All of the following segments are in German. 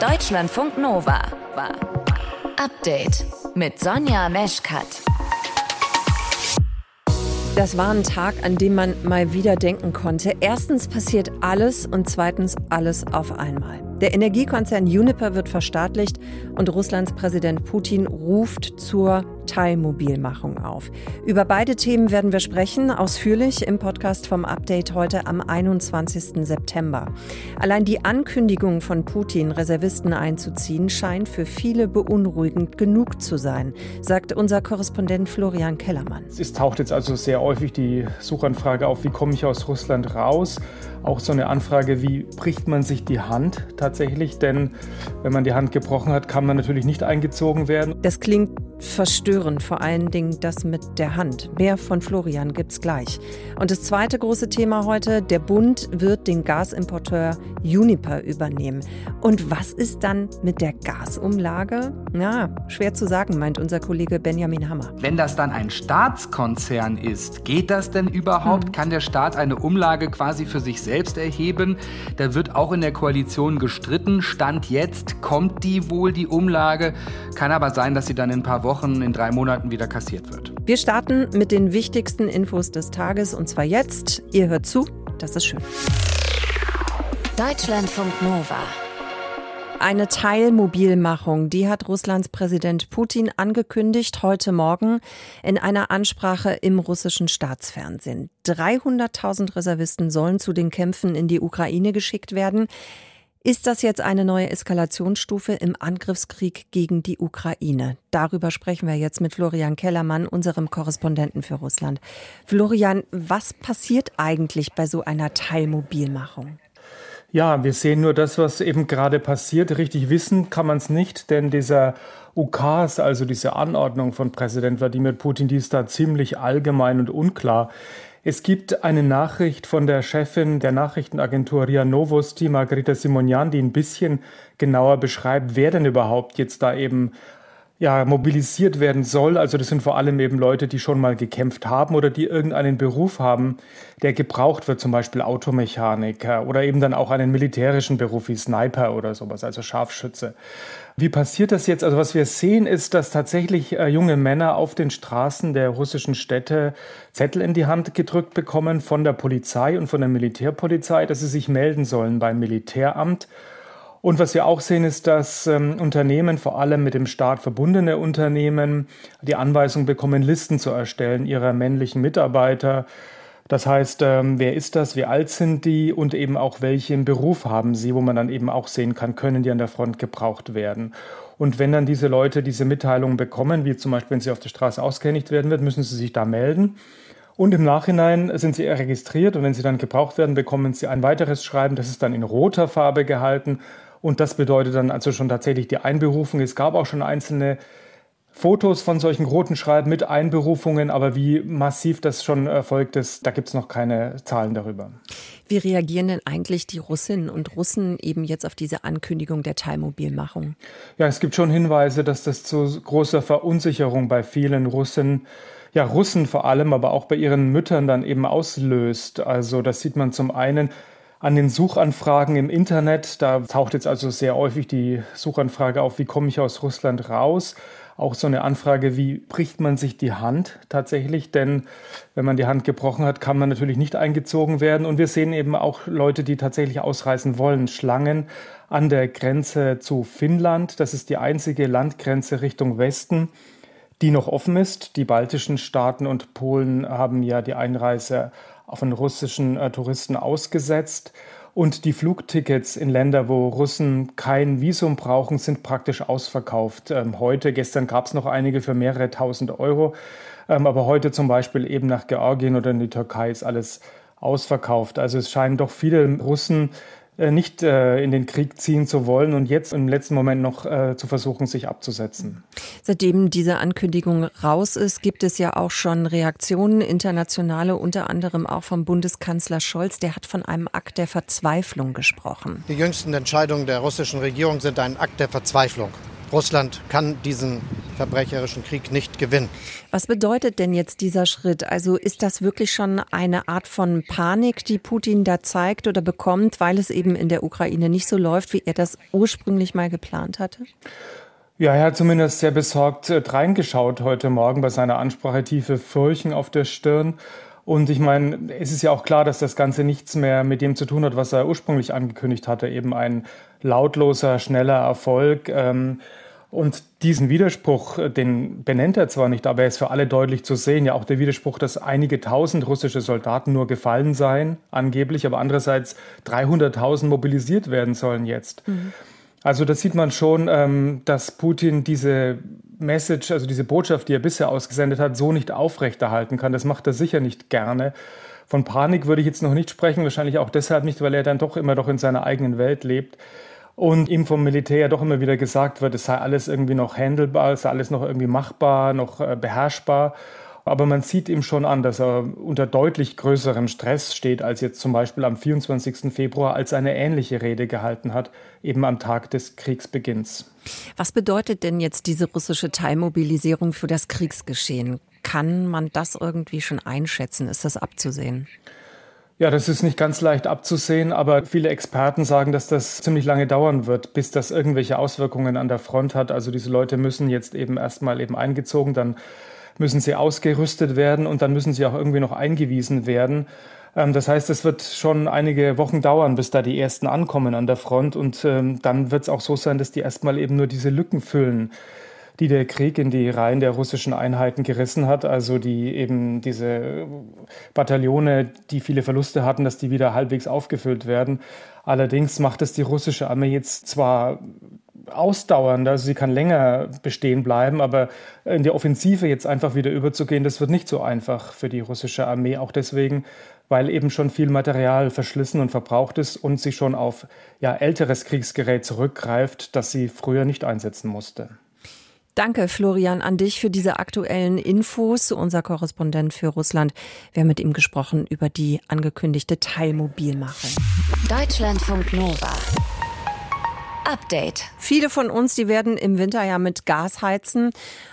Deutschlandfunk Nova war Update mit Sonja Meschkat. Das war ein Tag, an dem man mal wieder denken konnte. Erstens passiert alles und zweitens alles auf einmal. Der Energiekonzern Uniper wird verstaatlicht und Russlands Präsident Putin ruft zur Teilmobilmachung auf. Über beide Themen werden wir sprechen, ausführlich im Podcast vom Update heute am 21. September. Allein die Ankündigung von Putin, Reservisten einzuziehen, scheint für viele beunruhigend genug zu sein, sagt unser Korrespondent Florian Kellermann. Es taucht jetzt also sehr häufig die Suchanfrage auf, wie komme ich aus Russland raus? Auch so eine Anfrage, wie bricht man sich die Hand tatsächlich? Denn wenn man die Hand gebrochen hat, kann man natürlich nicht eingezogen werden. Das klingt verstörend, vor allen Dingen das mit der Hand. Mehr von Florian gibt's gleich. Und das zweite große Thema heute, der Bund wird den Gasimporteur Uniper übernehmen. Und was ist dann mit der Gasumlage? Na, schwer zu sagen, meint unser Kollege Benjamin Hammer. Wenn das dann ein Staatskonzern ist, geht das denn überhaupt? Hm. Kann der Staat eine Umlage quasi für sich selbst erheben? Da wird auch in der Koalition gestritten. Stand jetzt kommt die wohl, die Umlage. Kann aber sein, dass sie dann in ein paar Wochen Wochen, in drei Monaten wieder kassiert wird. Wir starten mit den wichtigsten Infos des Tages und zwar jetzt. Ihr hört zu, das ist schön. Deutschlandfunk Nova. Eine Teilmobilmachung, die hat Russlands Präsident Putin angekündigt heute Morgen in einer Ansprache im russischen Staatsfernsehen. 300.000 Reservisten sollen zu den Kämpfen in die Ukraine geschickt werden. Ist das jetzt eine neue Eskalationsstufe im Angriffskrieg gegen die Ukraine? Darüber sprechen wir jetzt mit Florian Kellermann, unserem Korrespondenten für Russland. Florian, was passiert eigentlich bei so einer Teilmobilmachung? Ja, wir sehen nur das, was eben gerade passiert. Richtig wissen kann man es nicht, denn dieser Ukas, also diese Anordnung von Präsident Wladimir Putin, die ist da ziemlich allgemein und unklar. Es gibt eine Nachricht von der Chefin der Nachrichtenagentur RIA Novosti, Margarita Simonian, die ein bisschen genauer beschreibt, wer denn überhaupt jetzt da eben ja, mobilisiert werden soll. Also das sind vor allem eben Leute, die schon mal gekämpft haben oder die irgendeinen Beruf haben, der gebraucht wird, zum Beispiel Automechaniker oder eben dann auch einen militärischen Beruf wie Sniper oder sowas, also Scharfschütze. Wie passiert das jetzt? Also was wir sehen, ist, dass tatsächlich äh, junge Männer auf den Straßen der russischen Städte Zettel in die Hand gedrückt bekommen von der Polizei und von der Militärpolizei, dass sie sich melden sollen beim Militäramt. Und was wir auch sehen, ist, dass ähm, Unternehmen, vor allem mit dem Staat verbundene Unternehmen, die Anweisung bekommen, Listen zu erstellen ihrer männlichen Mitarbeiter das heißt, ähm, wer ist das, wie alt sind die und eben auch welchen Beruf haben sie, wo man dann eben auch sehen kann, können die an der Front gebraucht werden. Und wenn dann diese Leute diese Mitteilungen bekommen, wie zum Beispiel, wenn sie auf der Straße ausgehändigt werden wird, müssen sie sich da melden. Und im Nachhinein sind sie registriert und wenn sie dann gebraucht werden, bekommen sie ein weiteres Schreiben, das ist dann in roter Farbe gehalten. Und das bedeutet dann also schon tatsächlich die Einberufung. Es gab auch schon einzelne Fotos von solchen roten Schreiben mit Einberufungen, aber wie massiv das schon erfolgt ist, da gibt es noch keine Zahlen darüber. Wie reagieren denn eigentlich die Russinnen und Russen eben jetzt auf diese Ankündigung der Teilmobilmachung? Ja, es gibt schon Hinweise, dass das zu großer Verunsicherung bei vielen Russen ja, Russen vor allem, aber auch bei ihren Müttern dann eben auslöst. Also das sieht man zum einen an den Suchanfragen im Internet. Da taucht jetzt also sehr häufig die Suchanfrage auf, wie komme ich aus Russland raus? auch so eine Anfrage, wie bricht man sich die Hand tatsächlich? Denn wenn man die Hand gebrochen hat, kann man natürlich nicht eingezogen werden. Und wir sehen eben auch Leute, die tatsächlich ausreisen wollen. Schlangen an der Grenze zu Finnland. Das ist die einzige Landgrenze Richtung Westen, die noch offen ist. Die baltischen Staaten und Polen haben ja die Einreise von russischen äh, Touristen ausgesetzt. Und die Flugtickets in Länder, wo Russen kein Visum brauchen, sind praktisch ausverkauft. Ähm, heute, gestern gab es noch einige für mehrere tausend Euro. Ähm, aber heute zum Beispiel eben nach Georgien oder in die Türkei ist alles ausverkauft. Also es scheinen doch viele Russen nicht äh, in den Krieg ziehen zu wollen und jetzt im letzten Moment noch äh, zu versuchen, sich abzusetzen. Seitdem diese Ankündigung raus ist, gibt es ja auch schon Reaktionen, internationale, unter anderem auch vom Bundeskanzler Scholz. Der hat von einem Akt der Verzweiflung gesprochen. Die jüngsten Entscheidungen der russischen Regierung sind ein Akt der Verzweiflung. Russland kann diesen verbrecherischen Krieg nicht gewinnen. Was bedeutet denn jetzt dieser Schritt? Also ist das wirklich schon eine Art von Panik, die Putin da zeigt oder bekommt, weil es eben in der Ukraine nicht so läuft, wie er das ursprünglich mal geplant hatte? Ja, er hat zumindest sehr besorgt äh, reingeschaut heute Morgen bei seiner Ansprache, tiefe Furchen auf der Stirn. Und ich meine, es ist ja auch klar, dass das Ganze nichts mehr mit dem zu tun hat, was er ursprünglich angekündigt hatte, eben ein lautloser, schneller Erfolg. Ähm, und diesen Widerspruch, den benennt er zwar nicht, aber er ist für alle deutlich zu sehen. Ja, auch der Widerspruch, dass einige tausend russische Soldaten nur gefallen seien, angeblich, aber andererseits 300.000 mobilisiert werden sollen jetzt. Mhm. Also da sieht man schon, ähm, dass Putin diese Message, also diese Botschaft, die er bisher ausgesendet hat, so nicht aufrechterhalten kann. Das macht er sicher nicht gerne. Von Panik würde ich jetzt noch nicht sprechen, wahrscheinlich auch deshalb nicht, weil er dann doch immer doch in seiner eigenen Welt lebt. Und ihm vom Militär ja doch immer wieder gesagt wird, es sei alles irgendwie noch handelbar, es sei alles noch irgendwie machbar, noch äh, beherrschbar. Aber man sieht ihm schon an, dass er unter deutlich größerem Stress steht, als jetzt zum Beispiel am 24. Februar, als er eine ähnliche Rede gehalten hat, eben am Tag des Kriegsbeginns. Was bedeutet denn jetzt diese russische Teilmobilisierung für das Kriegsgeschehen? Kann man das irgendwie schon einschätzen? Ist das abzusehen? Ja, das ist nicht ganz leicht abzusehen, aber viele Experten sagen, dass das ziemlich lange dauern wird, bis das irgendwelche Auswirkungen an der Front hat. Also diese Leute müssen jetzt eben erstmal eben eingezogen, dann müssen sie ausgerüstet werden und dann müssen sie auch irgendwie noch eingewiesen werden. Ähm, das heißt, es wird schon einige Wochen dauern, bis da die ersten ankommen an der Front. Und ähm, dann wird es auch so sein, dass die erstmal eben nur diese Lücken füllen, die der Krieg in die Reihen der russischen Einheiten gerissen hat. Also die eben diese Bataillone, die viele Verluste hatten, dass die wieder halbwegs aufgefüllt werden. Allerdings macht es die russische Armee jetzt zwar ausdauern, also sie kann länger bestehen bleiben, aber in die Offensive jetzt einfach wieder überzugehen, das wird nicht so einfach für die russische Armee, auch deswegen, weil eben schon viel Material verschlissen und verbraucht ist und sie schon auf ja, älteres Kriegsgerät zurückgreift, das sie früher nicht einsetzen musste. Danke, Florian, an dich für diese aktuellen Infos. Unser Korrespondent für Russland. Wir haben mit ihm gesprochen über die angekündigte Teilmobilmachung. Deutschlandfunk Nova. Update. Viele von uns, die werden im Winter ja mit Gas heizen.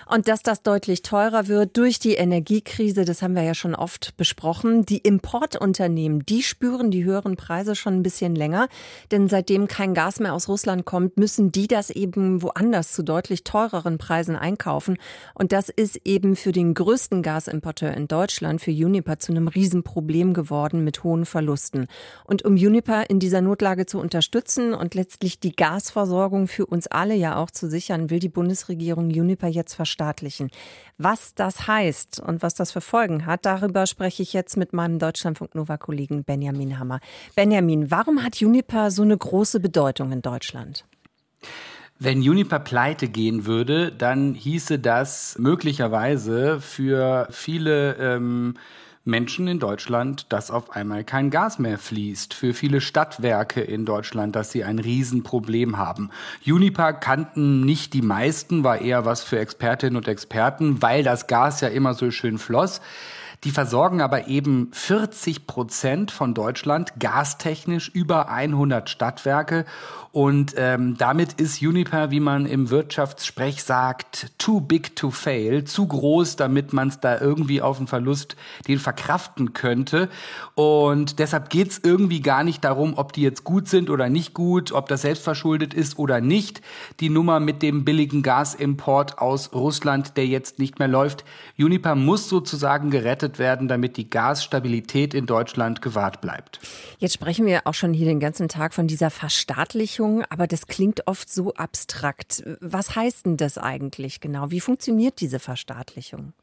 Und dass das deutlich teurer wird durch die Energiekrise, das haben wir ja schon oft besprochen. Die Importunternehmen, die spüren die höheren Preise schon ein bisschen länger. Denn seitdem kein Gas mehr aus Russland kommt, müssen die das eben woanders zu deutlich teureren Preisen einkaufen. Und das ist eben für den größten Gasimporteur in Deutschland, für Uniper, zu einem Riesenproblem geworden mit hohen Verlusten. Und um Uniper in dieser Notlage zu unterstützen und letztlich die Gasversorgung für uns alle ja auch zu sichern, will die Bundesregierung Uniper jetzt verstärken verstaatlichen. Was das heißt und was das für Folgen hat, darüber spreche ich jetzt mit meinem Deutschlandfunk Nova-Kollegen Benjamin Hammer. Benjamin, warum hat Juniper so eine große Bedeutung in Deutschland? Wenn Juniper pleite gehen würde, dann hieße das möglicherweise für viele ähm, Menschen in Deutschland, dass auf einmal kein Gas mehr fließt. Für viele Stadtwerke in Deutschland, dass sie ein Riesenproblem haben. Uniper kannten nicht die meisten, war eher was für Expertinnen und Experten, weil das Gas ja immer so schön floss. Die versorgen aber eben 40 Prozent von Deutschland gastechnisch über 100 Stadtwerke und ähm, damit ist Uniper, wie man im Wirtschaftssprech sagt, too big to fail, zu groß, damit man es da irgendwie auf den Verlust den verkraften könnte. Und deshalb geht's irgendwie gar nicht darum, ob die jetzt gut sind oder nicht gut, ob das selbstverschuldet ist oder nicht. Die Nummer mit dem billigen Gasimport aus Russland, der jetzt nicht mehr läuft. Uniper muss sozusagen gerettet werden, damit die Gasstabilität in Deutschland gewahrt bleibt. Jetzt sprechen wir auch schon hier den ganzen Tag von dieser Verstaatlichung Verstaatlichung, aber das klingt oft so abstrakt. Was heißt denn das eigentlich genau? Wie funktioniert diese Verstaatlichung?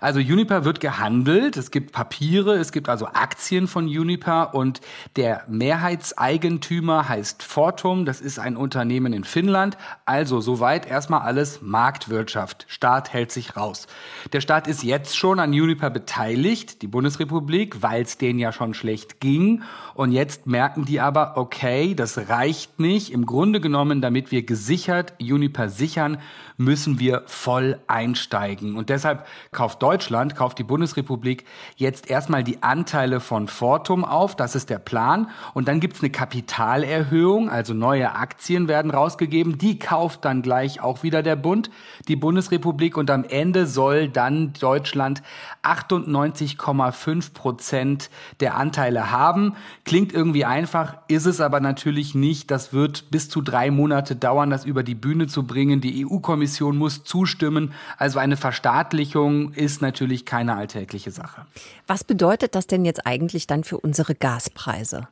Also Uniper wird gehandelt, es gibt Papiere, es gibt also Aktien von Uniper und der Mehrheitseigentümer heißt Fortum, das ist ein Unternehmen in Finnland. Also soweit erstmal alles Marktwirtschaft. Staat hält sich raus. Der Staat ist jetzt schon an Uniper beteiligt, die Bundesrepublik, weil es denen ja schon schlecht ging. Und jetzt merken die aber, okay, das reicht nicht. Im Grunde genommen, damit wir gesichert Uniper sichern, müssen wir voll einsteigen. Und deshalb kauft Deutschland, kauft die Bundesrepublik jetzt erstmal die Anteile von Fortum auf. Das ist der Plan. Und dann gibt's eine Kapitalerhöhung, also neue Aktien werden rausgegeben. Die kauft dann gleich auch wieder der Bund, die Bundesrepublik. Und am Ende soll dann Deutschland 98,5 Prozent der Anteile haben. Klingt irgendwie einfach, ist es aber natürlich nicht. Das wird bis zu drei Monate dauern, das über die Bühne zu bringen. Die EU-Kommission muss zustimmen. Also eine Verstaatlichung ist natürlich keine alltägliche Sache. Was bedeutet das denn jetzt eigentlich dann für unsere Gaspreise?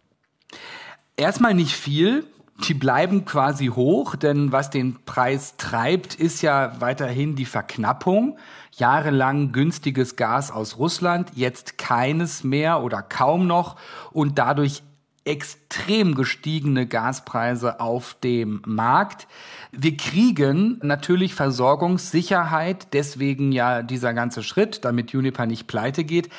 Erstmal nicht viel. Die bleiben quasi hoch, denn was den Preis treibt, ist ja weiterhin die Verknappung. Jahrelang günstiges Gas aus Russland, jetzt keines mehr oder kaum noch und dadurch extrem gestiegene Gaspreise auf dem Markt. Wir kriegen natürlich Versorgungssicherheit, deswegen ja dieser ganze Schritt, damit Juniper nicht pleite geht.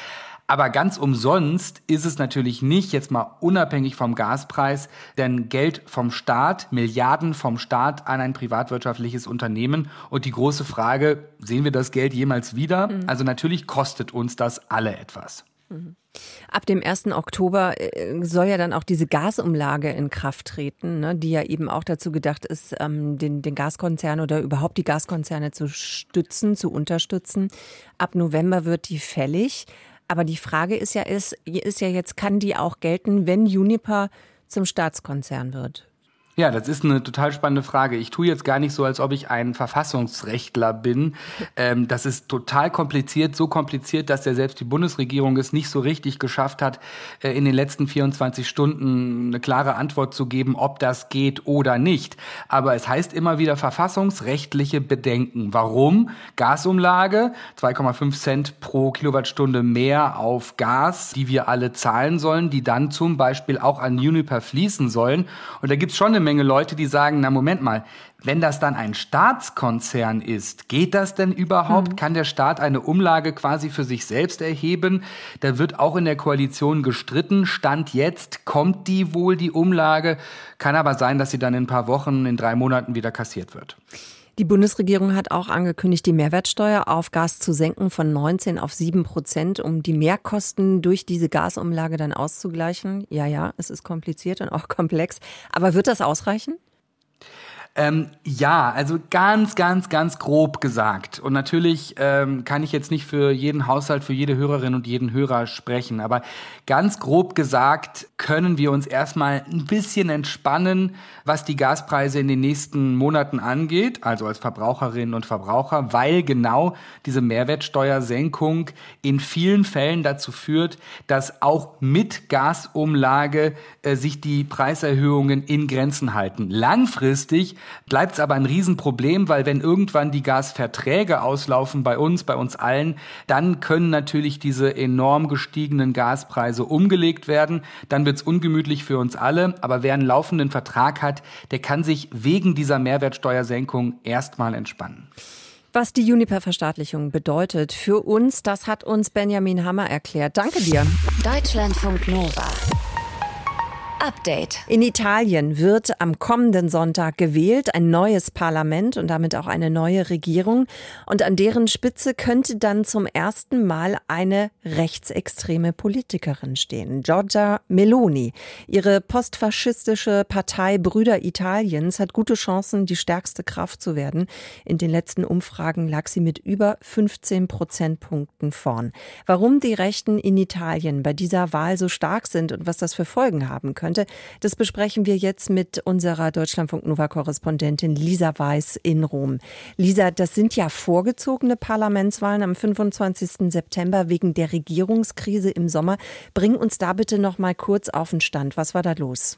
Aber ganz umsonst ist es natürlich nicht, jetzt mal unabhängig vom Gaspreis, denn Geld vom Staat, Milliarden vom Staat an ein privatwirtschaftliches Unternehmen. Und die große Frage, sehen wir das Geld jemals wieder? Mhm. Also natürlich kostet uns das alle etwas. Mhm. Ab dem 1. Oktober äh, soll ja dann auch diese Gasumlage in Kraft treten, ne, die ja eben auch dazu gedacht ist, ähm, den, den Gaskonzern oder überhaupt die Gaskonzerne zu stützen, zu unterstützen. Ab November wird die fällig. Aber die Frage ist ja, ist, ist ja jetzt, kann die auch gelten, wenn Juniper zum Staatskonzern wird? Ja, das ist eine total spannende Frage. Ich tue jetzt gar nicht so, als ob ich ein Verfassungsrechtler bin. Ähm, das ist total kompliziert, so kompliziert, dass ja selbst die Bundesregierung es nicht so richtig geschafft hat, äh, in den letzten 24 Stunden eine klare Antwort zu geben, ob das geht oder nicht. Aber es heißt immer wieder verfassungsrechtliche Bedenken. Warum? Gasumlage, 2,5 Cent pro Kilowattstunde mehr auf Gas, die wir alle zahlen sollen, die dann zum Beispiel auch an Uniper fließen sollen. Und da gibt's schon eine Menge Leute, die sagen, na Moment mal, wenn das dann ein Staatskonzern ist, geht das denn überhaupt? Mhm. Kann der Staat eine Umlage quasi für sich selbst erheben? Da wird auch in der Koalition gestritten. Stand jetzt kommt die wohl, die Umlage. Kann aber sein, dass sie dann in ein paar Wochen, in drei Monaten wieder kassiert wird. Die Bundesregierung hat auch angekündigt, die Mehrwertsteuer auf Gas zu senken von 19 auf 7 Prozent, um die Mehrkosten durch diese Gasumlage dann auszugleichen. Ja, ja, es ist kompliziert und auch komplex. Aber wird das ausreichen? Ähm, ja, also ganz, ganz, ganz grob gesagt. Und natürlich ähm, kann ich jetzt nicht für jeden Haushalt, für jede Hörerin und jeden Hörer sprechen, aber ganz grob gesagt können wir uns erstmal ein bisschen entspannen, was die Gaspreise in den nächsten Monaten angeht, also als Verbraucherinnen und Verbraucher, weil genau diese Mehrwertsteuersenkung in vielen Fällen dazu führt, dass auch mit Gasumlage äh, sich die Preiserhöhungen in Grenzen halten. Langfristig bleibt es aber ein Riesenproblem, weil wenn irgendwann die Gasverträge auslaufen bei uns, bei uns allen, dann können natürlich diese enorm gestiegenen Gaspreise umgelegt werden. Dann wird es ungemütlich für uns alle. Aber wer einen laufenden Vertrag hat, der kann sich wegen dieser Mehrwertsteuersenkung erstmal entspannen. Was die Juniper-Verstaatlichung bedeutet für uns, das hat uns Benjamin Hammer erklärt. Danke dir. Deutschlandfunk Nova. Update. In Italien wird am kommenden Sonntag gewählt, ein neues Parlament und damit auch eine neue Regierung. Und an deren Spitze könnte dann zum ersten Mal eine rechtsextreme Politikerin stehen, Giorgia Meloni. Ihre postfaschistische Partei Brüder Italiens hat gute Chancen, die stärkste Kraft zu werden. In den letzten Umfragen lag sie mit über 15 Prozentpunkten vorn. Warum die Rechten in Italien bei dieser Wahl so stark sind und was das für Folgen haben könnte, könnte. Das besprechen wir jetzt mit unserer Deutschlandfunk Nova Korrespondentin Lisa Weiß in Rom. Lisa, das sind ja vorgezogene Parlamentswahlen am 25. September wegen der Regierungskrise im Sommer. Bring uns da bitte noch mal kurz auf den Stand. Was war da los?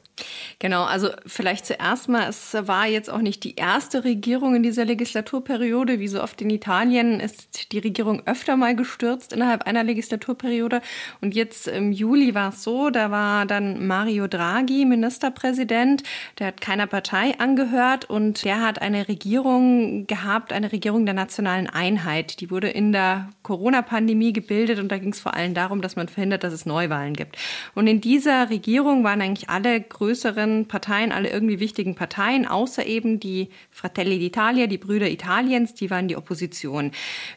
Genau, also vielleicht zuerst mal, es war jetzt auch nicht die erste Regierung in dieser Legislaturperiode. Wie so oft in Italien ist die Regierung öfter mal gestürzt innerhalb einer Legislaturperiode. Und jetzt im Juli war es so, da war dann Mario Draghi Draghi, Ministerpräsident. Der hat keiner Partei angehört und der hat eine Regierung gehabt, eine Regierung der nationalen Einheit. Die wurde in der Corona-Pandemie gebildet und da ging es vor allem darum, dass man verhindert, dass es Neuwahlen gibt. Und in dieser Regierung waren eigentlich alle größeren Parteien, alle irgendwie wichtigen Parteien, außer eben die Fratelli d'Italia, die Brüder Italiens, die waren die Opposition.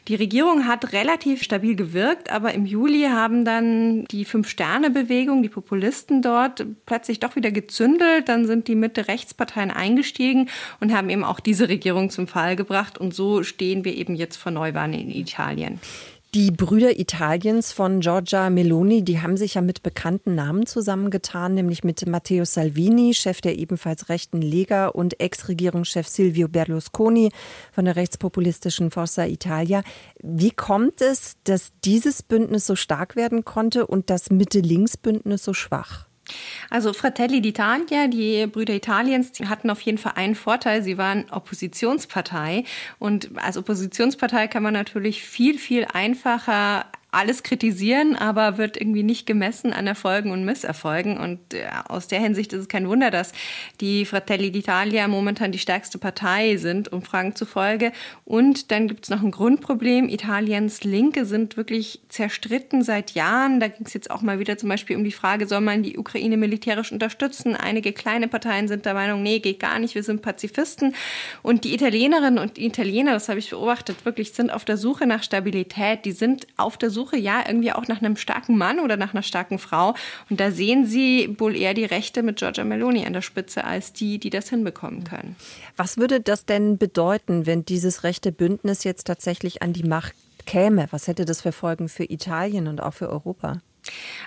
Die Regierung hat relativ stabil gewirkt, aber im Juli haben dann die Fünf-Sterne-Bewegung, die Populisten dort plötzlich doch wieder gezündelt. Dann sind die Mitte-Rechtsparteien eingestiegen und haben eben auch diese Regierung zum Fall gebracht. Und so stehen wir eben jetzt vor Neuwahlen in Italien. Die Brüder Italiens von Giorgia Meloni, die haben sich ja mit bekannten Namen zusammengetan, nämlich mit Matteo Salvini, Chef der ebenfalls rechten Lega und Ex-Regierungschef Silvio Berlusconi von der rechtspopulistischen Forza Italia. Wie kommt es, dass dieses Bündnis so stark werden konnte und das Mitte-Links-Bündnis so schwach? Also Fratelli d'Italia, die Brüder Italiens, die hatten auf jeden Fall einen Vorteil. Sie waren Oppositionspartei. Und als Oppositionspartei kann man natürlich viel, viel einfacher alles kritisieren, aber wird irgendwie nicht gemessen an Erfolgen und Misserfolgen. Und äh, aus der Hinsicht ist es kein Wunder, dass die Fratelli d'Italia momentan die stärkste Partei sind, Umfragen zufolge. Und dann gibt es noch ein Grundproblem. Italiens Linke sind wirklich zerstritten seit Jahren. Da ging es jetzt auch mal wieder zum Beispiel um die Frage, soll man die Ukraine militärisch unterstützen? Einige kleine Parteien sind der Meinung, nee, geht gar nicht, wir sind Pazifisten. Und die Italienerinnen und Italiener, das habe ich beobachtet, wirklich sind auf der Suche nach Stabilität. Die sind auf der Suche Suche ja irgendwie auch nach einem starken Mann oder nach einer starken Frau. Und da sehen Sie wohl eher die Rechte mit Giorgia Meloni an der Spitze als die, die das hinbekommen können. Was würde das denn bedeuten, wenn dieses rechte Bündnis jetzt tatsächlich an die Macht käme? Was hätte das für Folgen für Italien und auch für Europa?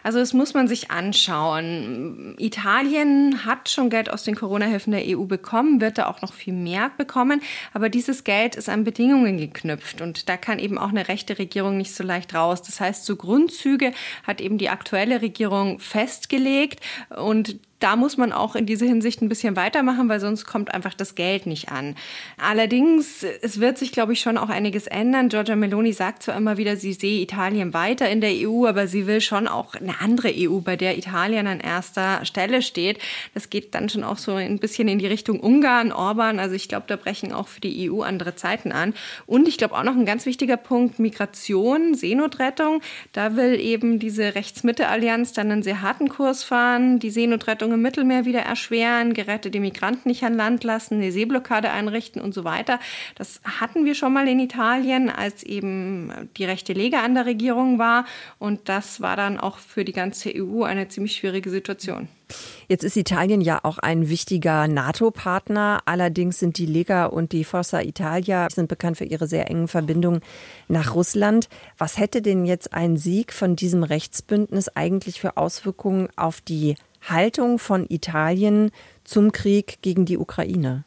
Also das muss man sich anschauen. Italien hat schon Geld aus den Corona-Hilfen der EU bekommen, wird da auch noch viel mehr bekommen. Aber dieses Geld ist an Bedingungen geknüpft und da kann eben auch eine rechte Regierung nicht so leicht raus. Das heißt, so Grundzüge hat eben die aktuelle Regierung festgelegt und da muss man auch in dieser Hinsicht ein bisschen weitermachen, weil sonst kommt einfach das Geld nicht an. Allerdings, es wird sich, glaube ich, schon auch einiges ändern. Giorgia Meloni sagt zwar immer wieder, sie sehe Italien weiter in der EU, aber sie will schon auch eine andere EU, bei der Italien an erster Stelle steht. Das geht dann schon auch so ein bisschen in die Richtung Ungarn, Orban. Also ich glaube, da brechen auch für die EU andere Zeiten an. Und ich glaube auch noch ein ganz wichtiger Punkt, Migration, Seenotrettung. Da will eben diese Rechts-Mitte-Allianz dann einen sehr harten Kurs fahren. Die Seenotrettung Landrettung im Mittelmeer wieder erschweren, gerettete Migranten nicht an Land lassen, eine Seeblockade einrichten und so weiter. Das hatten wir schon mal in Italien, als eben die rechte Lega an der Regierung war. Und das war dann auch für die ganze EU eine ziemlich schwierige Situation. Jetzt ist Italien ja auch ein wichtiger NATO-Partner. Allerdings sind die Lega und die Forza Italia sind bekannt für ihre sehr engen Verbindungen nach Russland. Was hätte denn jetzt ein Sieg von diesem Rechtsbündnis eigentlich für Auswirkungen auf die Haltung von Italien zum Krieg gegen die Ukraine?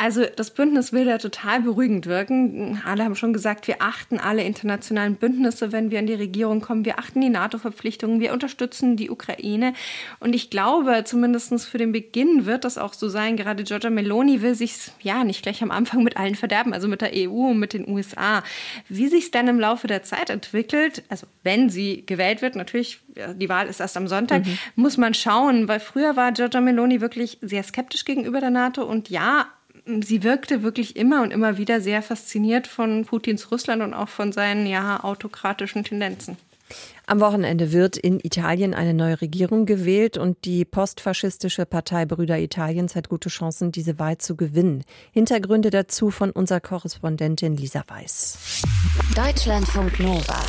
Also das Bündnis will da total beruhigend wirken. Alle haben schon gesagt, wir achten alle internationalen Bündnisse, wenn wir in die Regierung kommen. Wir achten die NATO-Verpflichtungen, wir unterstützen die Ukraine. Und ich glaube, zumindest für den Beginn wird das auch so sein. Gerade Giorgia Meloni will sich ja nicht gleich am Anfang mit allen verderben, also mit der EU und mit den USA. Wie sich es dann im Laufe der Zeit entwickelt, also wenn sie gewählt wird, natürlich, die Wahl ist erst am Sonntag, mhm. muss man schauen, weil früher war Giorgia Meloni wirklich sehr skeptisch gegenüber der NATO und ja, sie wirkte wirklich immer und immer wieder sehr fasziniert von Putins Russland und auch von seinen ja, autokratischen Tendenzen. Am Wochenende wird in Italien eine neue Regierung gewählt und die postfaschistische Partei Brüder Italiens hat gute Chancen, diese Wahl zu gewinnen. Hintergründe dazu von unserer Korrespondentin Lisa Weiß. Deutschlandfunk Nova.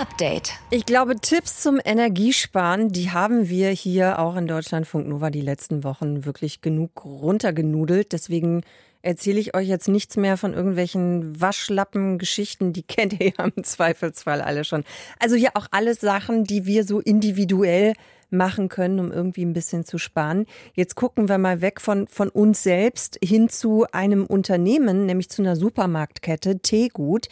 Update. Ich glaube, Tipps zum Energiesparen, die haben wir hier auch in Deutschlandfunk Nova die letzten Wochen wirklich genug runtergenudelt. Deswegen erzähle ich euch jetzt nichts mehr von irgendwelchen Waschlappen-Geschichten, die kennt ihr ja im Zweifelsfall alle schon. Also hier auch alles Sachen, die wir so individuell machen können, um irgendwie ein bisschen zu sparen. Jetzt gucken wir mal weg von, von uns selbst hin zu einem Unternehmen, nämlich zu einer Supermarktkette, Teegut.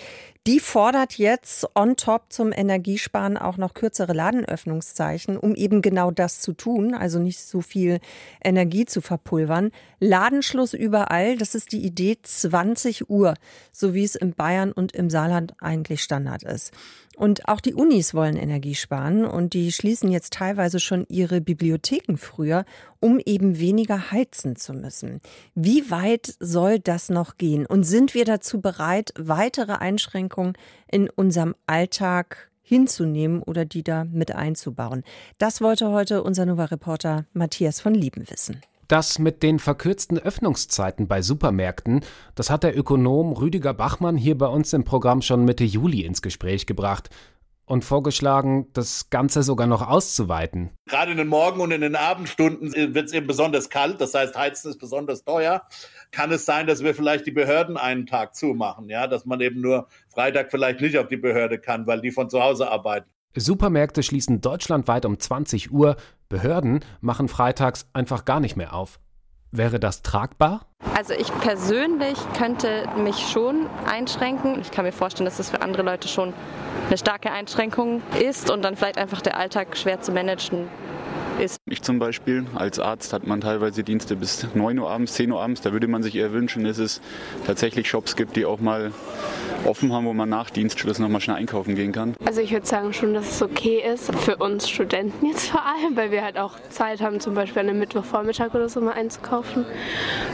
Die fordert jetzt on top zum Energiesparen auch noch kürzere Ladenöffnungszeichen, um eben genau das zu tun, also nicht so viel Energie zu verpulvern. Ladenschluss überall, das ist die Idee 20 Uhr, so wie es in Bayern und im Saarland eigentlich Standard ist. Und auch die Unis wollen Energie sparen und die schließen jetzt teilweise schon ihre Bibliotheken früher, um eben weniger heizen zu müssen. Wie weit soll das noch gehen? Und sind wir dazu bereit, weitere Einschränkungen in unserem Alltag hinzunehmen oder die da mit einzubauen? Das wollte heute unser Nova-Reporter Matthias von Lieben wissen. Das mit den verkürzten Öffnungszeiten bei Supermärkten, das hat der Ökonom Rüdiger Bachmann hier bei uns im Programm schon Mitte Juli ins Gespräch gebracht und vorgeschlagen, das Ganze sogar noch auszuweiten. Gerade in den Morgen- und in den Abendstunden wird es eben besonders kalt, das heißt, Heizen ist besonders teuer. Kann es sein, dass wir vielleicht die Behörden einen Tag zumachen, ja, dass man eben nur Freitag vielleicht nicht auf die Behörde kann, weil die von zu Hause arbeiten. Supermärkte schließen deutschlandweit um 20 Uhr, Behörden machen freitags einfach gar nicht mehr auf. Wäre das tragbar? Also ich persönlich könnte mich schon einschränken. Ich kann mir vorstellen, dass das für andere Leute schon eine starke Einschränkung ist und dann vielleicht einfach der Alltag schwer zu managen ist. Ich zum Beispiel, als Arzt hat man teilweise Dienste bis 9 Uhr abends, 10 Uhr abends. Da würde man sich eher wünschen, dass es tatsächlich Shops gibt, die auch mal offen haben, wo man nach Dienstschluss noch mal schnell einkaufen gehen kann. Also ich würde sagen schon, dass es okay ist, für uns Studenten jetzt vor allem, weil wir halt auch Zeit haben, zum Beispiel an einem Mittwochvormittag oder so mal einzukaufen.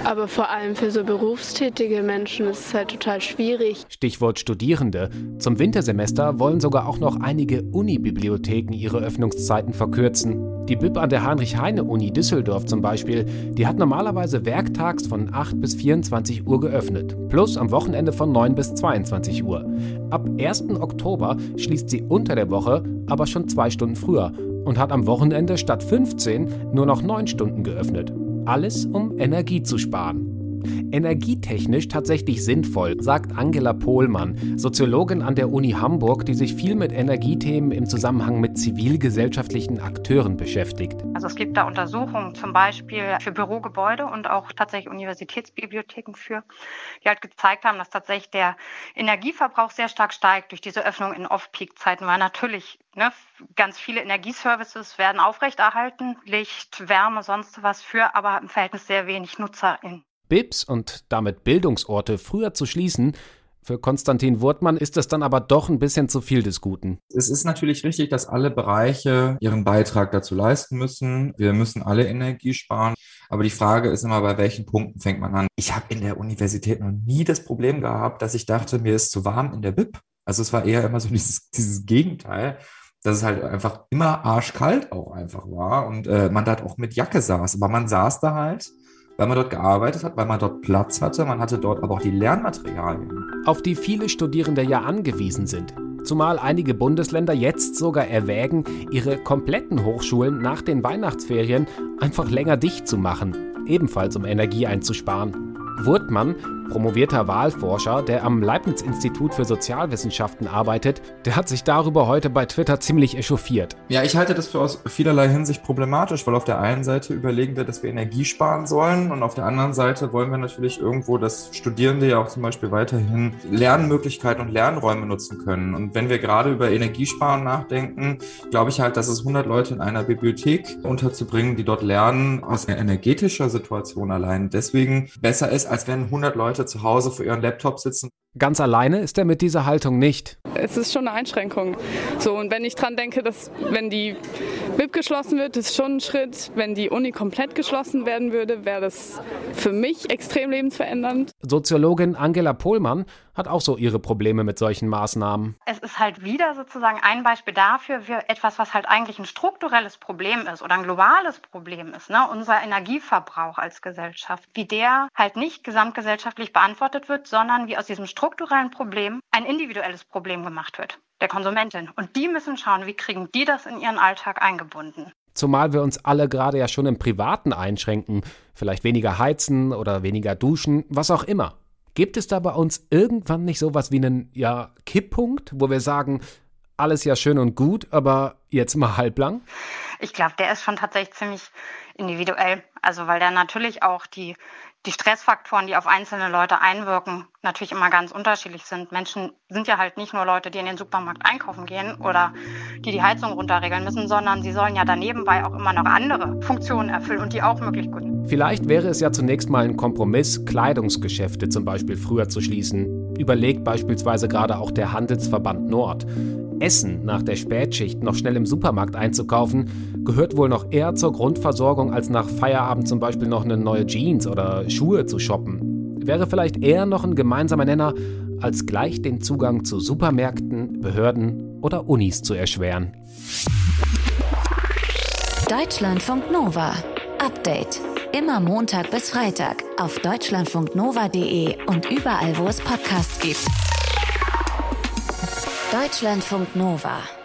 Aber vor allem für so berufstätige Menschen ist es halt total schwierig. Stichwort Studierende. Zum Wintersemester wollen sogar auch noch einige Unibibliotheken ihre Öffnungszeiten verkürzen. Die BIP an der Heinrich-Heine-Uni Düsseldorf zum Beispiel, die hat normalerweise werktags von 8 bis 24 Uhr geöffnet, plus am Wochenende von 9 bis 22 Uhr. Ab 1. Oktober schließt sie unter der Woche aber schon zwei Stunden früher und hat am Wochenende statt 15 nur noch 9 Stunden geöffnet. Alles, um Energie zu sparen. Energietechnisch tatsächlich sinnvoll, sagt Angela Pohlmann, Soziologin an der Uni Hamburg, die sich viel mit Energiethemen im Zusammenhang mit zivilgesellschaftlichen Akteuren beschäftigt. Also es gibt da Untersuchungen zum Beispiel für Bürogebäude und auch tatsächlich Universitätsbibliotheken für, die halt gezeigt haben, dass tatsächlich der Energieverbrauch sehr stark steigt durch diese Öffnung in Off-Peak-Zeiten, weil natürlich ne, ganz viele Energieservices werden aufrechterhalten, Licht, Wärme, sonst was für, aber im Verhältnis sehr wenig NutzerInnen. BIPs und damit Bildungsorte früher zu schließen, für Konstantin Wurtmann ist das dann aber doch ein bisschen zu viel des Guten. Es ist natürlich richtig, dass alle Bereiche ihren Beitrag dazu leisten müssen. Wir müssen alle Energie sparen. Aber die Frage ist immer, bei welchen Punkten fängt man an? Ich habe in der Universität noch nie das Problem gehabt, dass ich dachte, mir ist zu warm in der BIP. Also es war eher immer so dieses, dieses Gegenteil dass es halt einfach immer arschkalt auch einfach war und äh, man da auch mit Jacke saß. Aber man saß da halt weil man dort gearbeitet hat, weil man dort Platz hatte, man hatte dort aber auch die Lernmaterialien. Auf die viele Studierende ja angewiesen sind. Zumal einige Bundesländer jetzt sogar erwägen, ihre kompletten Hochschulen nach den Weihnachtsferien einfach länger dicht zu machen, ebenfalls um Energie einzusparen. Wurtmann, promovierter Wahlforscher, der am Leibniz-Institut für Sozialwissenschaften arbeitet, der hat sich darüber heute bei Twitter ziemlich echauffiert. Ja, ich halte das für aus vielerlei Hinsicht problematisch, weil auf der einen Seite überlegen wir, dass wir Energie sparen sollen und auf der anderen Seite wollen wir natürlich irgendwo, dass Studierende ja auch zum Beispiel weiterhin Lernmöglichkeiten und Lernräume nutzen können. Und wenn wir gerade über Energiesparen nachdenken, glaube ich halt, dass es 100 Leute in einer Bibliothek unterzubringen, die dort lernen, aus energetischer Situation allein deswegen besser ist, als wenn 100 Leute zu Hause vor ihren Laptop sitzen. Ganz alleine ist er mit dieser Haltung nicht. Es ist schon eine Einschränkung. So, und wenn ich dran denke, dass wenn die BIP geschlossen wird, ist schon ein Schritt. Wenn die Uni komplett geschlossen werden würde, wäre das für mich extrem lebensverändernd. Soziologin Angela Pohlmann hat auch so ihre Probleme mit solchen Maßnahmen. Es ist halt wieder sozusagen ein Beispiel dafür, für etwas, was halt eigentlich ein strukturelles Problem ist oder ein globales Problem ist, ne? unser Energieverbrauch als Gesellschaft, wie der halt nicht gesamtgesellschaftlich beantwortet wird, sondern wie aus diesem strukturellen Problem ein individuelles Problem gemacht wird, der Konsumentin. Und die müssen schauen, wie kriegen die das in ihren Alltag eingebunden. Zumal wir uns alle gerade ja schon im Privaten einschränken, vielleicht weniger heizen oder weniger duschen, was auch immer. Gibt es da bei uns irgendwann nicht sowas wie einen, ja, Kipppunkt, wo wir sagen, alles ja schön und gut, aber jetzt mal halblang? Ich glaube, der ist schon tatsächlich ziemlich individuell. Also, weil der natürlich auch die, die Stressfaktoren, die auf einzelne Leute einwirken, natürlich immer ganz unterschiedlich sind. Menschen sind ja halt nicht nur Leute, die in den Supermarkt einkaufen gehen oder die die Heizung runterregeln müssen, sondern sie sollen ja danebenbei auch immer noch andere Funktionen erfüllen und die auch möglichst gut. Vielleicht wäre es ja zunächst mal ein Kompromiss, Kleidungsgeschäfte zum Beispiel früher zu schließen. Überlegt beispielsweise gerade auch der Handelsverband Nord. Essen nach der Spätschicht noch schnell im Supermarkt einzukaufen, gehört wohl noch eher zur Grundversorgung, als nach Feierabend zum Beispiel noch eine neue Jeans oder Schuhe zu shoppen. Wäre vielleicht eher noch ein gemeinsamer Nenner, als gleich den Zugang zu Supermärkten, Behörden oder Unis zu erschweren. Deutschlandfunk Nova. Update. Immer Montag bis Freitag auf deutschlandfunknova.de und überall, wo es Podcasts gibt. Deutschlandfunk Nova